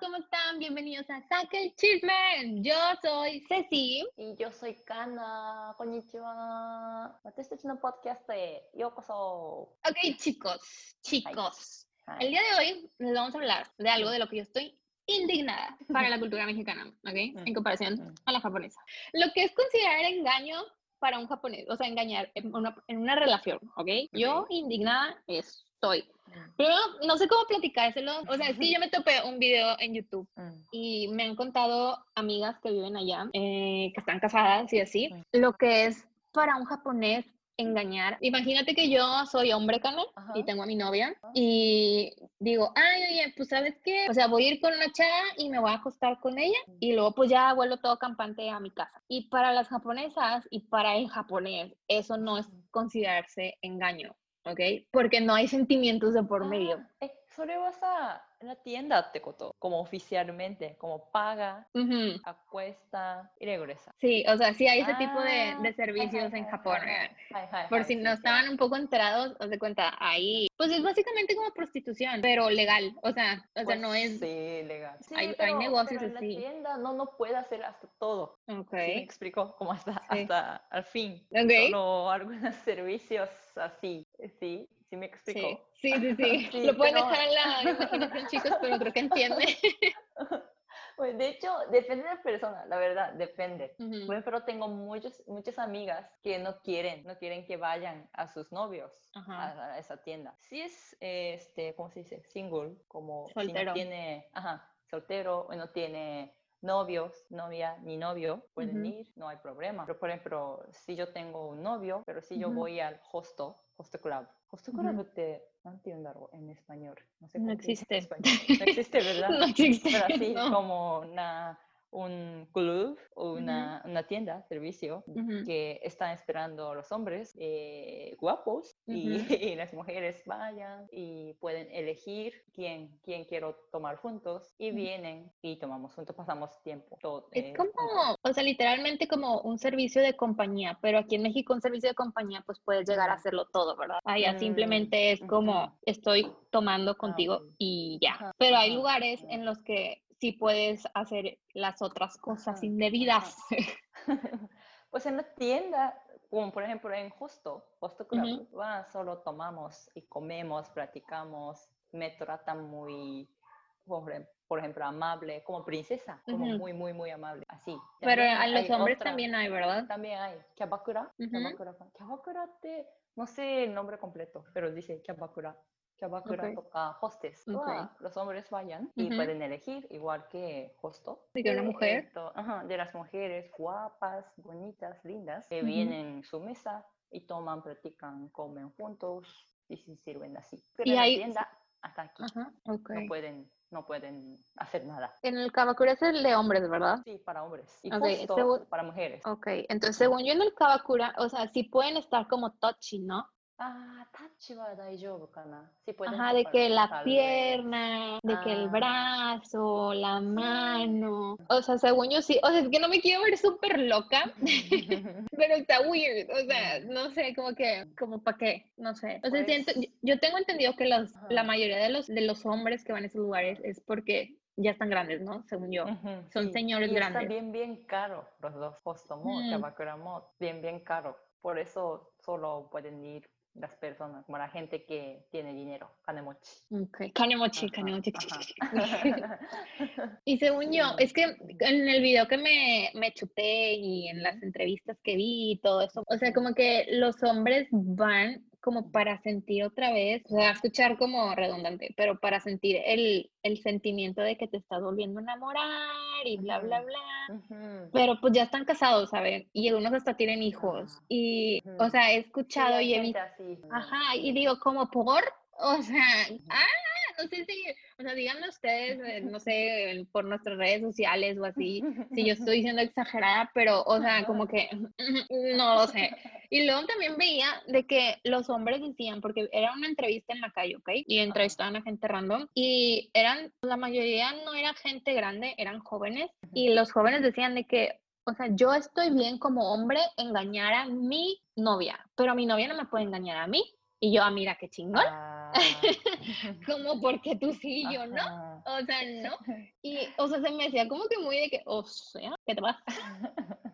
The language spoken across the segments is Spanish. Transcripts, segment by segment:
¿Cómo están? Bienvenidos a Saca el Chisme. Yo soy Ceci. Y yo soy Kana. Konnichiwa. Este no podcast de Yokoso. Ok, chicos, chicos. Hi. Hi. El día de hoy les vamos a hablar de algo de lo que yo estoy indignada para la cultura mexicana, ¿ok? En mm, comparación mm. a la japonesa. Lo que es considerar engaño para un japonés, o sea, engañar en una, en una relación, ¿ok? Yo indignada estoy. Primero, no sé cómo platicárselo. O sea, es yo me topé un video en YouTube y me han contado amigas que viven allá, eh, que están casadas y así, lo que es para un japonés engañar. Imagínate que yo soy hombre, Carmen, y tengo a mi novia, y digo, ay, oye, pues sabes qué, o sea, voy a ir con una chava y me voy a acostar con ella, y luego pues ya vuelvo todo campante a mi casa. Y para las japonesas y para el japonés, eso no es considerarse engaño. ¿ok? Porque no hay sentimientos de por medio. あーえ、それはさ、 la tienda ってことcomo oficialmente, como paga, Ujú. acuesta y regresa. Sí, o sea, sí hay ese tipo de, Ah, de hi, servicios hi, en hi, Japón. hi, ¿verdad? hi. Hi, hi, Por hi, si sí, no sí. estaban un poco enterados, os de cuenta, ahí, pues es básicamente como prostitución, pero legal, o sea, o sea, Pues no es, Sí, legal. Sí, hay- hay pero, negocios pero en así. la tienda no, no puede hacer hasta todo. ok, ¿Sí me explico? Como hasta, Sí. hasta al fin. Ok. Solo algunos servicios así. Sí, sí me explico. sí, sí, sí, Sí, lo pueden pero- dejar en la imaginación, chicos, pero creo que entienden. Pues, de hecho, depende de la persona, la verdad, depende. Bueno, pero tengo muchos, muchas amigas que no quieren, no quieren que vayan a sus novios a, a esa tienda. Si es, este, ¿cómo se dice? Single, como si no tiene, ajá, soltero o no tiene novios, novia ni novio pueden uh -huh. ir, no hay problema. Pero por ejemplo, si yo tengo un novio, pero si yo uh -huh. voy al hostel, hostel club, hostel club te no entiendo en español. No, sé no existe. En español. No existe, ¿verdad? no existe. Pero así no. como una un club o una, una tienda, servicio, Ujú. que están esperando a los hombres eh, guapos y, Ujú. y las mujeres vayan y pueden elegir quién, quién quiero tomar juntos y vienen y tomamos juntos, pasamos tiempo. todo, Es eh, como, juntos. o sea, literalmente como un servicio de compañía, pero aquí en México un servicio de compañía pues puedes llegar a hacerlo todo, ¿verdad? Allá Mm, simplemente es como estoy tomando Ah, contigo y ya. Pero hay lugares en los que sí puedes hacer las otras cosas Ajá, indebidas. pues en la tienda, como por ejemplo en Justo, Justo Club, solo tomamos y comemos, platicamos, me tratan muy, por, ejem- por ejemplo, amable, como princesa, como muy, muy, muy amable, así. Pero a los hombres otra- también hay, ¿verdad? También hay Kyabakura. Kyabakura, Kyabakura te, no sé el nombre completo, pero dice Kyabakura. Kyabakura Ok. toca hostes. Ok. Va, Los hombres vayan y pueden elegir, igual que hosto. De una mujer. de las mujeres guapas, bonitas, lindas, que vienen en su mesa y toman, platican, comen juntos y se sirven así. Pero Y en la hay- tienda, hasta aquí, no pueden, no pueden hacer nada. En el Kabakura es el de hombres, ¿verdad? Sí, para hombres. Y Ok, hosto según- para mujeres. Ok, entonces según yo en el Kabakura, o sea, sí pueden estar como touchy, ¿no? Ah, daijoubu kana. Sí pueden Ajá, de que la pierna, de que el Ah. brazo, la mano. O sea, según yo sí. O sea, es que no me quiero ver súper loca, pero está weird. O sea, no sé, como que, como para qué, no sé. O sea, Pues- siento, yo- tengo entendido que los, la mayoría de los, de los hombres que van a esos lugares es porque ya están grandes, ¿no? Según yo. Son sí, señores y grandes. Está bien, bien caro los dos. Hostomo, Mm. Bien, bien caro. Por eso solo pueden ir las personas, como la gente que tiene dinero, kanemochi. Ok, kanemochi, kanemochi. Y según yo, es que en el video que me, me chuté y en las entrevistas que vi y todo eso, o sea, como que los hombres van como para sentir otra vez, o sea, escuchar como redundante, pero para sentir el, el sentimiento de que te estás volviendo a enamorar y bla, bla, bla. Pero pues ya están casados, ¿saben? Y algunos hasta tienen hijos. Y, o sea, he escuchado y he visto, ajá, y digo, como por, o sea, ah, no sé o sea, díganme ustedes, eh, no sé, por nuestras redes sociales o así, si yo estoy siendo exagerada, pero, o sea, como que, no lo sé. Y luego también veía de que los hombres decían, porque era una entrevista en la calle, ¿ok? Y entrevistaban a gente random y eran, la mayoría no era gente grande, eran jóvenes y los jóvenes decían de que, o sea, yo estoy bien como hombre engañar a mi novia, pero mi novia no me puede engañar a mí. Y yo, ah, mira, qué chingón. Ah, como porque tú sí y yo no. O sea, no. Y, o sea, se me hacía como que muy de que, o sea, ¿qué te pasa?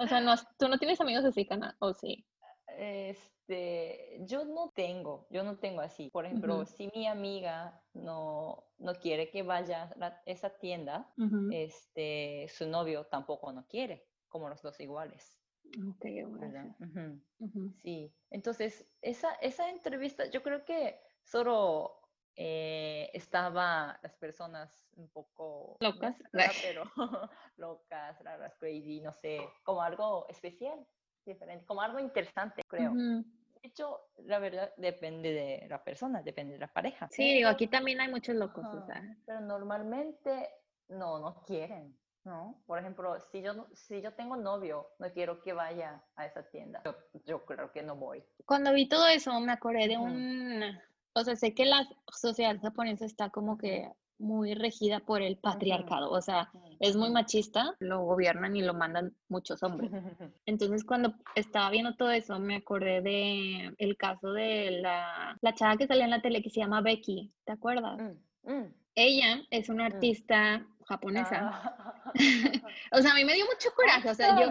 O sea, no, tú no tienes amigos así, Cana, o sí. Este, yo no tengo, yo no tengo así. Por ejemplo, si mi amiga no, no quiere que vaya a esa tienda, este, su novio tampoco no quiere, como los dos iguales, Ok, bueno. Sí, entonces esa, esa entrevista, yo creo que solo eh, estaba las personas un poco Locas. pero locas, raras, crazy, no sé, como algo especial, diferente, como algo interesante, creo. De hecho, la verdad depende de la persona, depende de la pareja. Sí, digo, aquí también hay muchos locos, o sea. pero normalmente no, no quieren, ¿no? Por ejemplo, si yo, si yo tengo novio, no quiero que vaya a esa tienda. Yo, yo creo que no voy. Cuando vi todo eso, me acordé de Ujú. un, o sea, sé que la sociedad japonesa está como que muy regida por el patriarcado, o sea, es muy machista, lo gobiernan y lo mandan muchos hombres. Entonces, cuando estaba viendo todo eso, me acordé de el caso de la, la chava que salía en la tele que se llama Becky, ¿te acuerdas? Mm, mm. Ella es una artista japonesa. O sea, a mí me dio mucho coraje. O sea, yo,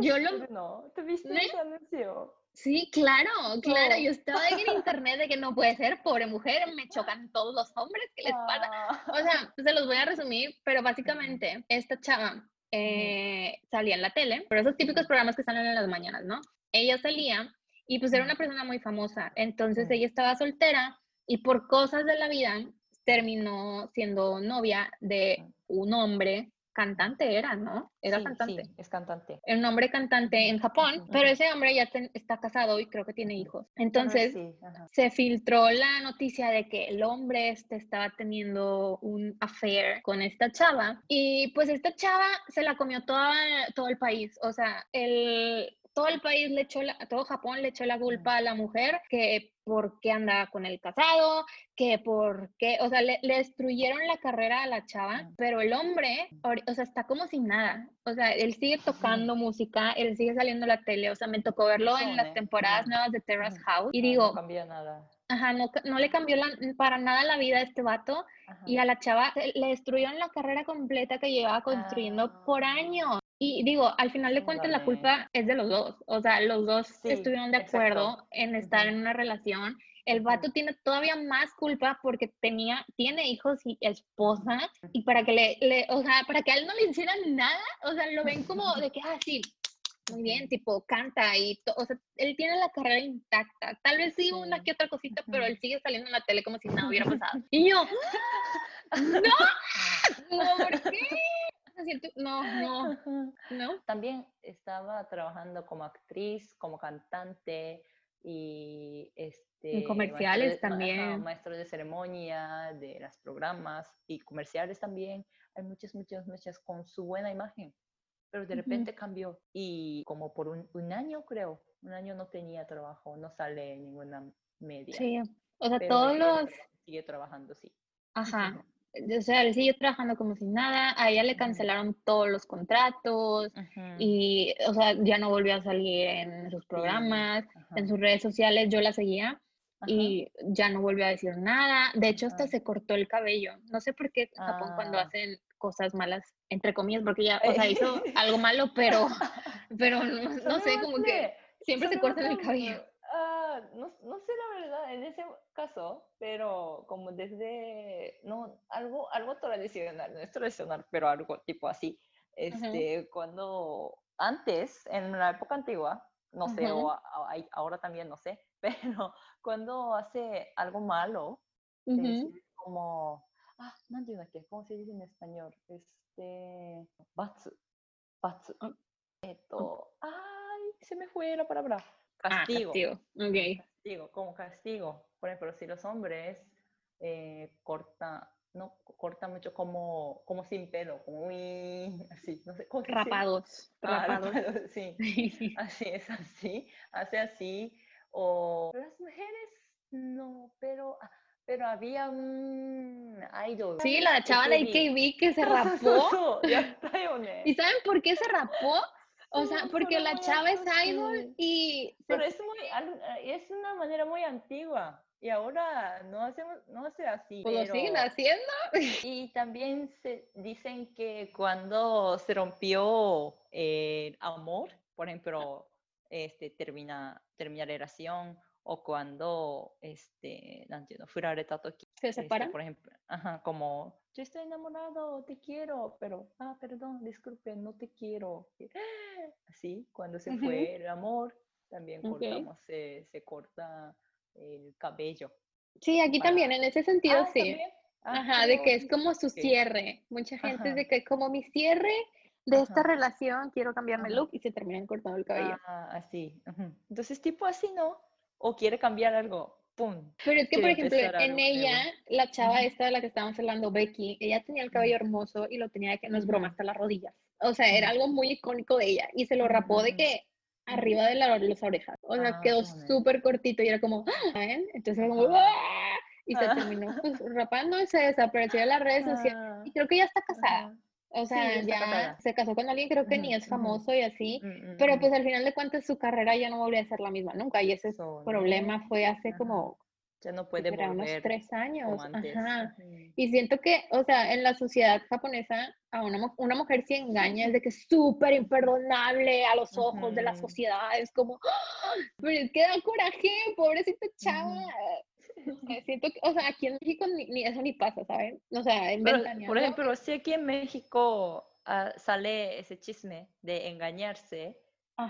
yo lo... No, ¿Tuviste ¿no? ese anuncio? Sí, claro, claro. Yo estaba en internet de que no puede ser, pobre mujer, me chocan todos los hombres, que les pasa? O sea, se los voy a resumir, pero básicamente esta chava eh, salía en la tele, por esos típicos programas que salen en las mañanas, ¿no? Ella salía y pues era una persona muy famosa, entonces ella estaba soltera y por cosas de la vida terminó siendo novia de un hombre cantante, era, ¿no? Era Sí, cantante sí, es cantante. un hombre cantante en Japón, pero ese hombre ya ten- está casado y creo que tiene hijos. Entonces sí, ajá. se filtró la noticia de que el hombre este estaba teniendo un affair con esta chava y pues esta chava se la comió toda, todo el país, o sea, el, todo el país le echó, la- todo Japón le echó la culpa a la mujer que por qué andaba con el casado, que por qué, o sea, le, le destruyeron la carrera a la chava, pero el hombre, o sea, está como sin nada, o sea, él sigue tocando música, él sigue saliendo a la tele, o sea, me tocó verlo en las Sone, temporadas nuevas de Terrace. House y Ah, no digo, cambia nada. Ajá, no, le cambió la- para nada la vida a este vato y Ajá. a la chava le destruyeron la carrera completa que llevaba construyendo por Ah, años. Y digo, al final de cuentas la culpa es de los dos. O sea, los dos Sí, estuvieron de exacto. acuerdo en estar en una relación. El vato tiene todavía más culpa porque tenía, tiene hijos y esposa y para que le, le, o sea, para que a él no le hicieran nada, o sea, lo ven como de que, ah, sí, muy bien, tipo, canta y, to- o sea, él tiene la carrera intacta. Tal vez sí una que otra cosita, pero Ujú. él sigue saliendo en la tele como si nada hubiera pasado. Y yo, no, no, ¿por qué? Sea, siento- No, no, no. También estaba trabajando como actriz, como cantante y este maestro comerciales de, también. maestro de ceremonia, de los programas y comerciales también. Hay muchas, muchas, muchas con su buena imagen. Pero de repente cambió y como por un, un año creo, un año no tenía trabajo, no sale en ninguna media. Sí, o sea, Pero todos los, sigue trabajando, sí. ajá, o sea, él siguió trabajando como si nada, a ella le cancelaron todos los contratos y, o sea, ya no volvió a salir en sus programas, en sus redes sociales, yo la seguía Ajá. y ya no volvió a decir nada, de hecho hasta se cortó el cabello, no sé por qué Japón cuando Ah. hacen cosas malas, entre comillas, porque ya, o sea, hizo algo malo, pero, pero no, no sé, como que siempre se cortan el cabello. No, no sé la verdad en ese caso, pero como desde, no, algo, algo tradicional, no es tradicional, pero algo tipo así, este, cuando antes, en la época antigua, no sé, Ujú. o a- a- ahora también no sé, pero cuando hace algo malo, Ujú. es como, ah, no ¿cómo se dice en español? Este, batsu, batsu. Ah, Esto, ay, se me fue la palabra. Ah, castigo. Castigo. Okay. Castigo, como castigo. Por ejemplo, si los hombres eh, cortan, no cortan mucho como, como sin pelo, como muy así, no sé. Ah, rapados, rapados. sí. así es así, hace así. O las mujeres, no, pero. Ah, pero había un idol. Sí, la este chavala. IKB que se rapó. ¿Y saben por qué se rapó? O sea, porque la chava es idol y... Pero es, muy, es una manera muy antigua. Y ahora no hacemos, no hace así. Pues lo siguen haciendo. Y también se dicen que cuando se rompió el amor, por ejemplo, este, termina, termina la relación o cuando, este, no entiendo. ¿Se este, separan? por ejemplo, ajá, como, yo estoy enamorado, te quiero, pero, ah, perdón, disculpe, no te quiero. Así, cuando se fue el amor, también cortamos, se, se corta el cabello. Sí, aquí también, en ese sentido, ah, sí. Ah, Ajá, de que es como su cierre. Mucha gente es de que como mi cierre de esta relación, quiero cambiarme el look y se terminan cortando el cabello. Ah, así. Entonces, tipo así, ¿no? O quiere cambiar algo, ¡pum! Pero es que, por ejemplo, en ella, la chava esta de la que estábamos hablando, Becky, ella tenía el cabello hermoso y lo tenía de que no es broma hasta las rodillas. O sea, era algo muy icónico de ella y se lo rapó de que arriba de la, las orejas. O sea, quedó ah, súper cortito y era como, ¿eh? Entonces era como, ¡Ah! y se terminó pues, rapando y se desapareció de las redes sociales. Y creo que ya está casada. O sea, ya se casó con alguien, creo que ni es famoso y así, mm, mm, pero pues al final de cuentas su carrera ya no volvió a ser la misma nunca y ese problema fue hace como ya no puede volver unos tres años. Ajá. Y siento que, o sea, en la sociedad japonesa, a una, una mujer si engaña es de que es súper imperdonable a los ojos de la sociedad. Es como, ¡Ah! pero es que da coraje, pobrecita chava. Siento que, o sea, aquí en México ni, eso ni pasa, ¿saben? O sea, en Por ejemplo, si aquí en México ah, sale ese chisme de engañarse,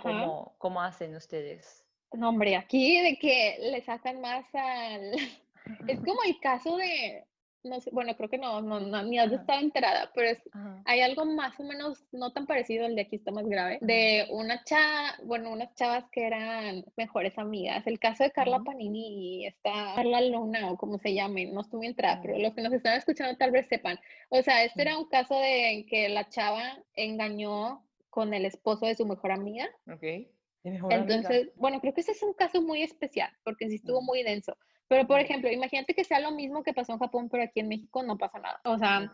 ¿cómo, ¿cómo hacen ustedes? No, hombre, aquí de que le sacan más al... Es como el caso de, no sé, bueno, creo que no, no, no ni has estar enterada, pero es, hay algo más o menos no tan parecido, el de aquí está más grave, de una chava, bueno, unas chavas que eran mejores amigas. El caso de Carla Panini y esta Carla Luna, o como se llame, no estuve entrada, pero los que nos están escuchando tal vez sepan. O sea, este era un caso de que la chava engañó con el esposo de su mejor amiga. Ok. Entonces, bueno, creo que ese es un caso muy especial, porque sí estuvo muy denso. Pero, por ejemplo, imagínate que sea lo mismo que pasó en Japón, pero aquí en México no pasa nada. O sea,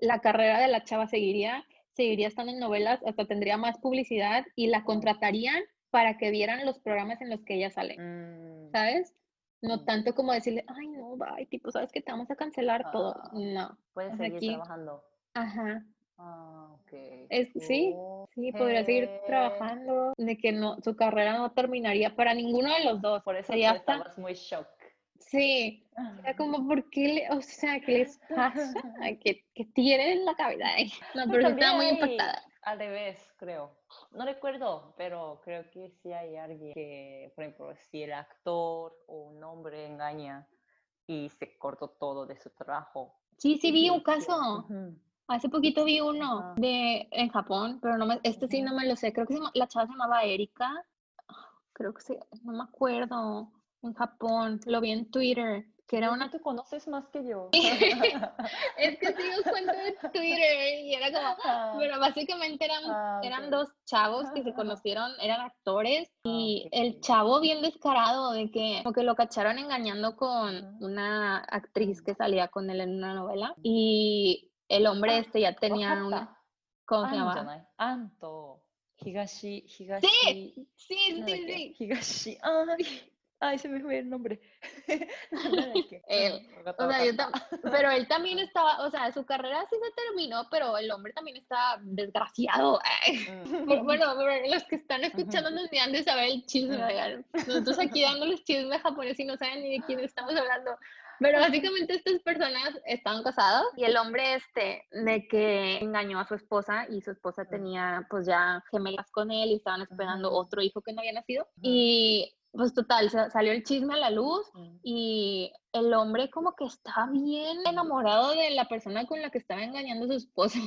la carrera de la chava seguiría, seguiría estando en novelas, hasta tendría más publicidad y la contratarían para que vieran los programas en los que ella sale. Mm. ¿Sabes? No mm. tanto como decirle, ay, no, bye, tipo, ¿sabes que te vamos a cancelar todo? Ah, no. Puedes seguir trabajando. Ajá. Ah, ok. Es, sí, sí, podría seguir trabajando, de que no, su carrera no terminaría para ninguno de los dos. Por eso ya estabas muy shock. Sí, era ah. como, ¿por qué le, o sea, qué les pasa? ¿Qué, qué tienen en la cabeza? No, pero estaba muy impactada. Al revés, creo. No recuerdo, pero creo que sí hay alguien que, por ejemplo, si el actor o un hombre engaña y se cortó todo de su trabajo. Sí, sí, vi un caso. Hace poquito vi uno de en Japón, pero no me, este sí no me lo sé. Creo que la chava se llamaba Erika. Creo que sí, no me acuerdo. En Japón, lo vi en Twitter. Que era una. Tú conoces más que yo. es que sigo cuento de Twitter y era como. Ah. Pero básicamente eran, ah, eran dos chavos que se conocieron, eran actores ah, y el chavo bien descarado de que como que lo cacharon engañando con una actriz que salía con él en una novela y el hombre ah, este ya tenía una... ¿Cómo se llama? Anto. Higashi, Higashi. Sí, sí, sí, sí. Higashi. Ay, ay, se me fue el nombre. él, o sea, yo pero él también estaba, o sea, su carrera sí se terminó, pero el hombre también estaba desgraciado. Mm. bueno, los que están escuchando nos han de saber el chisme. Nosotros aquí dándoles chisme japonés y no saben ni de quién estamos hablando. Pero básicamente estas personas estaban casadas y el hombre este de que engañó a su esposa y su esposa tenía pues ya gemelas con él y estaban esperando otro hijo que no había nacido. Y pues total, salió el chisme a la luz y el hombre como que estaba bien enamorado de la persona con la que estaba engañando a su esposa,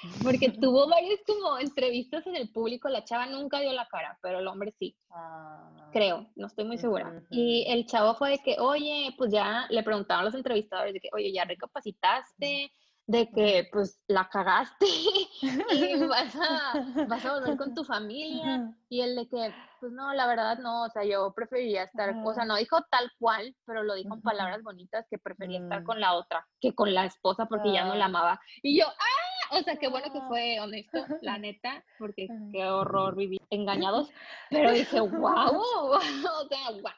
porque tuvo varias como entrevistas en el público, la chava nunca dio la cara, pero el hombre sí, ah. creo, no estoy muy segura. Y el chavo fue de que, oye, pues ya le preguntaban a los entrevistadores de que, oye, ya recapacitaste, de que pues la cagaste y vas a, vas a volver con tu familia y el de que pues no, la verdad no, o sea, yo preferiría estar, o sea, no dijo tal cual, pero lo dijo en palabras bonitas que prefería estar mm. con la otra que con la esposa porque ya no la amaba. Y yo, ¡ah! o sea, qué bueno que fue honesto, la neta, porque qué horror vivir engañados. Pero dije, wow, o sea, wow.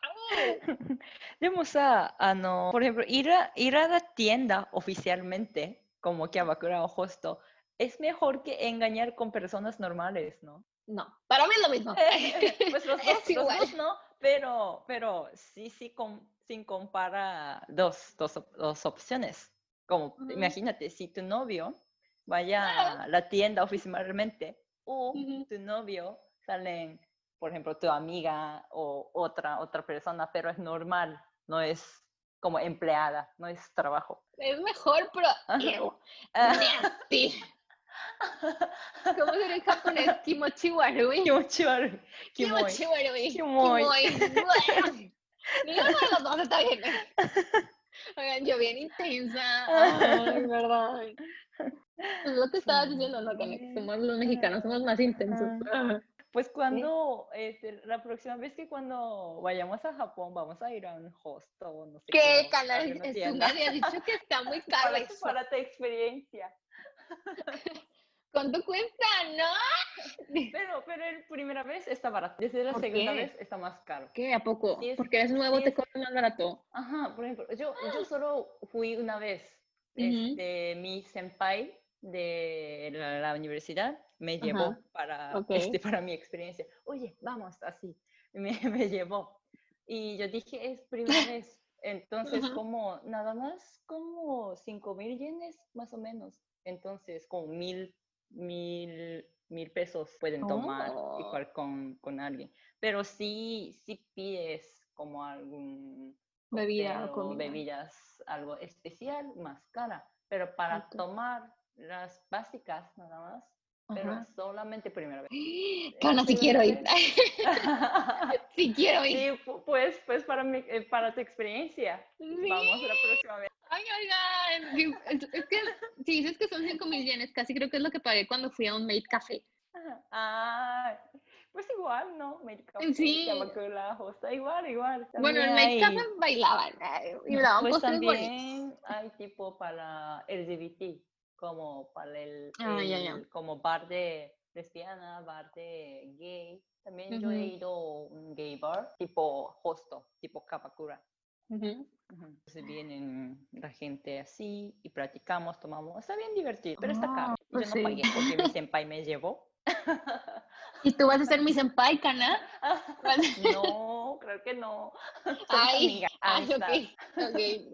でもさ、あの、por ejemplo, ir a, ir a la tienda oficialmente, como que o Hosto, es mejor que engañar con personas normales, ¿no? No, para mí es lo mismo. pues los dos, los dos no, pero, pero sí, sí, con, sin comparar dos, dos, dos opciones. Como, imagínate, si tu novio vaya a la tienda oficialmente o tu novio salen, por ejemplo, tu amiga o otra, otra persona, pero es normal, no es como empleada, no es trabajo. Es mejor, pero nasty. ¿Cómo se dice en japonés? Kimochi warui. Kimochi warui. Kimochi warui. Kimoy. Ninguno de los dos está bien. Oigan, yo bien intensa. Ay, verdad. Es lo que estabas diciendo, ¿no? Que somos los mexicanos, somos más intensos. Pues cuando, este, la próxima vez que cuando vayamos a Japón, vamos a ir a un hostel, no sé qué. canal? Tú me habías dicho que está muy caro para, eso. Para tu experiencia. ¿Cuánto cuesta? ¿No? Pero, pero la primera vez está barato. Desde la segunda vez está más caro. ¿Qué? ¿A poco? Porque es nuevo, te cobra más barato. Ajá, por ejemplo, yo, yo solo fui una vez. este, mi senpai de la, universidad me llevó para, este, para mi experiencia. Oye, vamos, así. Me, me llevó. Y yo dije, es primera vez. Entonces, como nada más como 5 mil yenes, más o menos. Entonces, como mil mil, mil pesos pueden tomar oh. igual con, con, alguien. Pero sí, sí pides como algún bebida o bebidas, algo especial, más cara. Pero para tomar las básicas nada más, pero solamente primera vez. Cana, si quiero ir. si quiero ir. Sí, pues, pues para, mi, eh, para tu experiencia. Vamos la próxima vez. Ay, oigan, es, que si dices que son 5 mil yenes, casi creo que es lo que pagué cuando fui a un Made Café. Ah, pues igual, ¿no? Made Café, sí. La hosta, igual, igual. bueno, en Made Café bailaban y daban pues también hay tipo para LGBT, como para el, ah, como bar de lesbiana, bar de gay. También yo he ido a un gay bar, tipo hosto, tipo Kapakura. Entonces vienen la gente así y practicamos, tomamos. Está bien divertido, pero está caro. Pues Yo no pagué porque mi senpai me llevó. ¿Y tú vas a ser mi senpai, Kana? no, creo que no. Ay, ay okay, okay.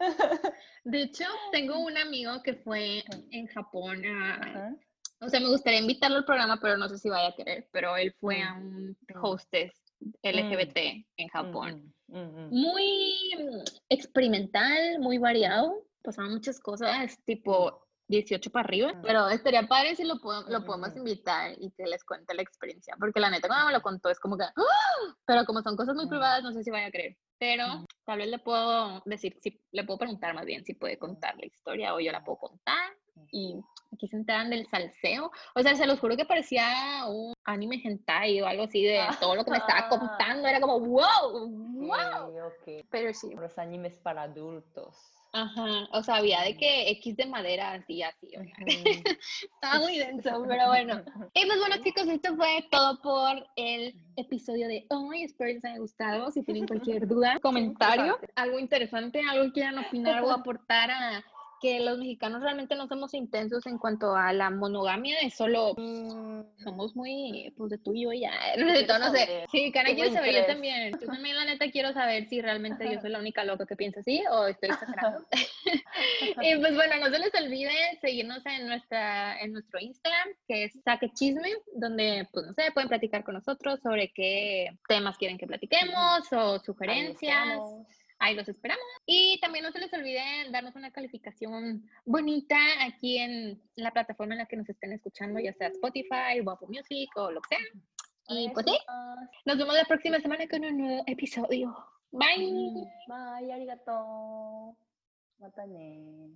De hecho, tengo un amigo que fue en Japón O sea, me gustaría invitarlo al programa, pero no sé si vaya a querer. Pero él fue a un hostess LGBT en Japón. Muy experimental, muy variado. Pasaban muchas cosas, tipo 18 para arriba, pero estaría padre si lo, lo podemos invitar y que les cuente la experiencia, porque la neta cuando me lo contó es como que, ¡Ah! pero como son cosas muy privadas, no sé si vaya a creer, pero tal vez le puedo decir, si, le puedo preguntar más bien si puede contar la historia o yo la puedo contar y aquí se enteran del salseo. O sea, se los juro que parecía un anime hentai o algo así de todo lo que me estaba contando. Era como, wow, wow. Pero sí. Los animes para adultos. Ajá, o sea, había de que X de madera, así, así, Estaba muy denso, pero bueno. Y pues bueno, chicos, esto fue todo por el episodio de hoy. Espero que les haya gustado. Si tienen cualquier duda, comentario, algo interesante, algo que quieran opinar o aportar a que los mexicanos realmente no somos intensos en cuanto a la monogamia, es solo mm. somos muy, pues de tú y yo ya, no sé. Sí, cara, quiero saber, yo también. Yo también, la neta, quiero saber si realmente yo soy la única loca que piensa así o estoy exagerando. y pues bueno, no se les olvide seguirnos en, nuestra, en nuestro Instagram, que es Saque Chisme, donde, pues no sé, pueden platicar con nosotros sobre qué temas quieren que platiquemos o sugerencias. Ahí los esperamos. Y también no se les olvide darnos una calificación bonita aquí en la plataforma en la que nos estén escuchando, ya sea Spotify, o Apple Music o lo que sea. Y pues sí, nos vemos la próxima semana con un nuevo episodio. Bye. Bye, arigato. Matane.